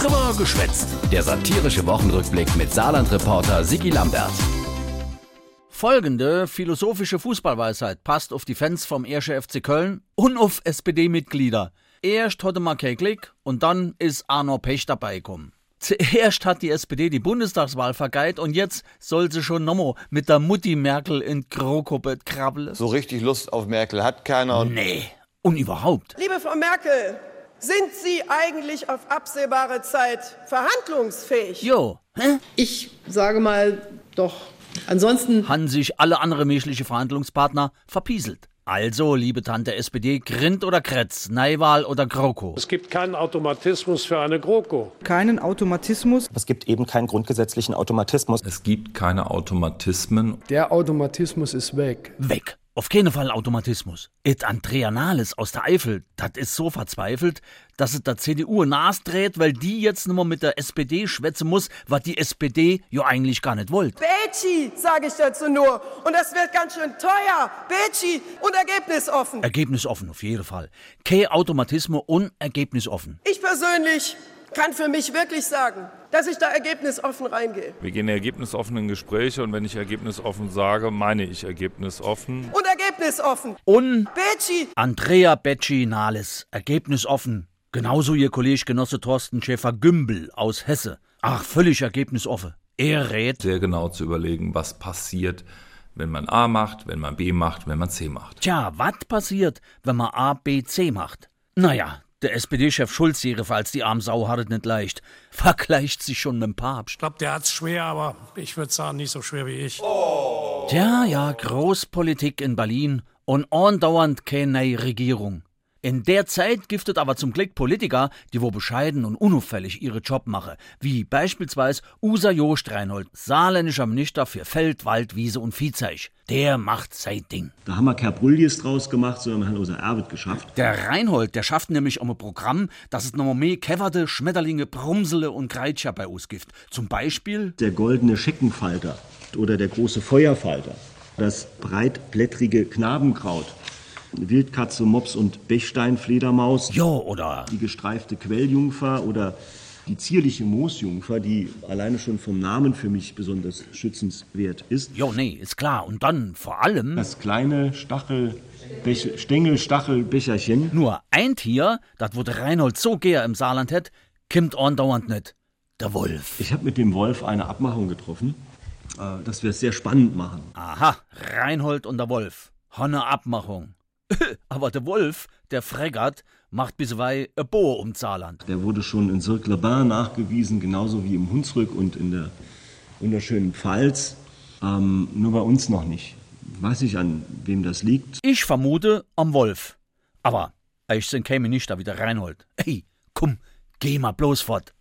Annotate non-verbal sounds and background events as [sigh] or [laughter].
Drüber geschwätzt. Der satirische Wochenrückblick mit Saarland-Reporter Sigi Lambert. Folgende philosophische Fußballweisheit passt auf die Fans vom 1. FC Köln und auf SPD-Mitglieder. Erst hatte man keinen Klick und dann ist Arno Pech dabei gekommen. Zuerst hat die SPD die Bundestagswahl vergeit und jetzt soll sie schon nochmal mit der Mutti Merkel in Krokoppet krabbeln. So richtig Lust auf Merkel hat keiner. Nee, und überhaupt. Liebe Frau Merkel, sind Sie eigentlich auf absehbare Zeit verhandlungsfähig? Jo, hä? Ich sage mal doch. Ansonsten haben sich alle andere menschliche Verhandlungspartner verpieselt. Also, liebe Tante SPD, Grind oder Kretz, Neiwahl oder GroKo. Es gibt keinen Automatismus für eine GroKo. keinen Automatismus. Es gibt eben keinen grundgesetzlichen Automatismus. Es gibt keine Automatismen. Der Automatismus ist weg. Weg. Auf keinen Fall Automatismus. Et Andrea Nahles aus der Eifel, das ist so verzweifelt, dass es der CDU nasdreht, weil die jetzt nur mit der SPD schwätzen muss, was die SPD ja eigentlich gar nicht wollt. Betschi, sage ich dazu nur. Und das wird ganz schön teuer. Betschi und ergebnisoffen. Ergebnisoffen auf jeden Fall. Kein Automatismus und ergebnisoffen. Ich persönlich kann für mich wirklich sagen, dass ich da ergebnisoffen reingehe. Wir gehen ergebnisoffenen Gespräche und wenn ich ergebnisoffen sage, meine ich ergebnisoffen. Und ergebnisoffen. Und Betschi, Andrea Becci Nahles, ergebnisoffen. Genauso ihr Kollege Genosse Thorsten Schäfer-Gümbel aus Hesse. Ach, völlig ergebnisoffen. Er rät, Sehr genau zu überlegen, was passiert, wenn man A macht, wenn man B macht, wenn man C macht. tja, was passiert, wenn man A, B, C macht? Naja, der SPD-Chef Schulz jedenfalls, die arme Sau, hat es nicht leicht. [laughs] Vergleicht sich schon mit dem Papst. Ich glaube, der hat's schwer, aber ich würde sagen, nicht so schwer wie ich. Tja, ja, Großpolitik in Berlin und andauernd keine Regierung. In der Zeit giftet aber zum Glück Politiker, die wo bescheiden und unauffällig ihre Job machen, wie beispielsweise Usa Joost Reinhold, saarländischer Minister für Feld, Wald, Wiese und Viehzeug. Der macht sein Ding. Da haben wir kein Brullies draus gemacht, sondern wir haben unser Erbe geschafft. Der Reinhold, der schafft nämlich um ein Programm, dass es noch mehr Keverte, Schmetterlinge, Brumsele und Kreitscher bei uns gibt. Zum Beispiel Der goldene Scheckenfalter oder der große Feuerfalter. Das breitblättrige Knabenkraut. Wildkatze, Mops und Bechsteinfledermaus. Jo, oder Die gestreifte Quelljungfer oder die zierliche Moosjungfer, die alleine schon vom Namen für mich besonders schützenswert ist. Jo, nee, ist klar. Und dann vor allem Das kleine Stachel, Bech- Stängel-Stachelbecherchen. nur ein Tier, das der Reinhold so gern im Saarland hätt, kimmt andauernd nicht. Der Wolf. Ich habe mit dem Wolf eine Abmachung getroffen, äh, dass wir es sehr spannend machen. Aha, Reinhold und der Wolf. Hanne Abmachung. [laughs] Aber der Wolf, der Fregat, macht biswei e Bohr um Saarland. Der wurde schon in Cirque-le-Bain nachgewiesen, genauso wie im Hunsrück und in der wunderschönen Pfalz. Ähm, nur bei uns noch nicht. Weiß nicht, an wem das liegt. Ich vermute am Wolf. Aber ich sind käme nicht da wie der Reinhold. Ey, komm, geh mal bloß fort.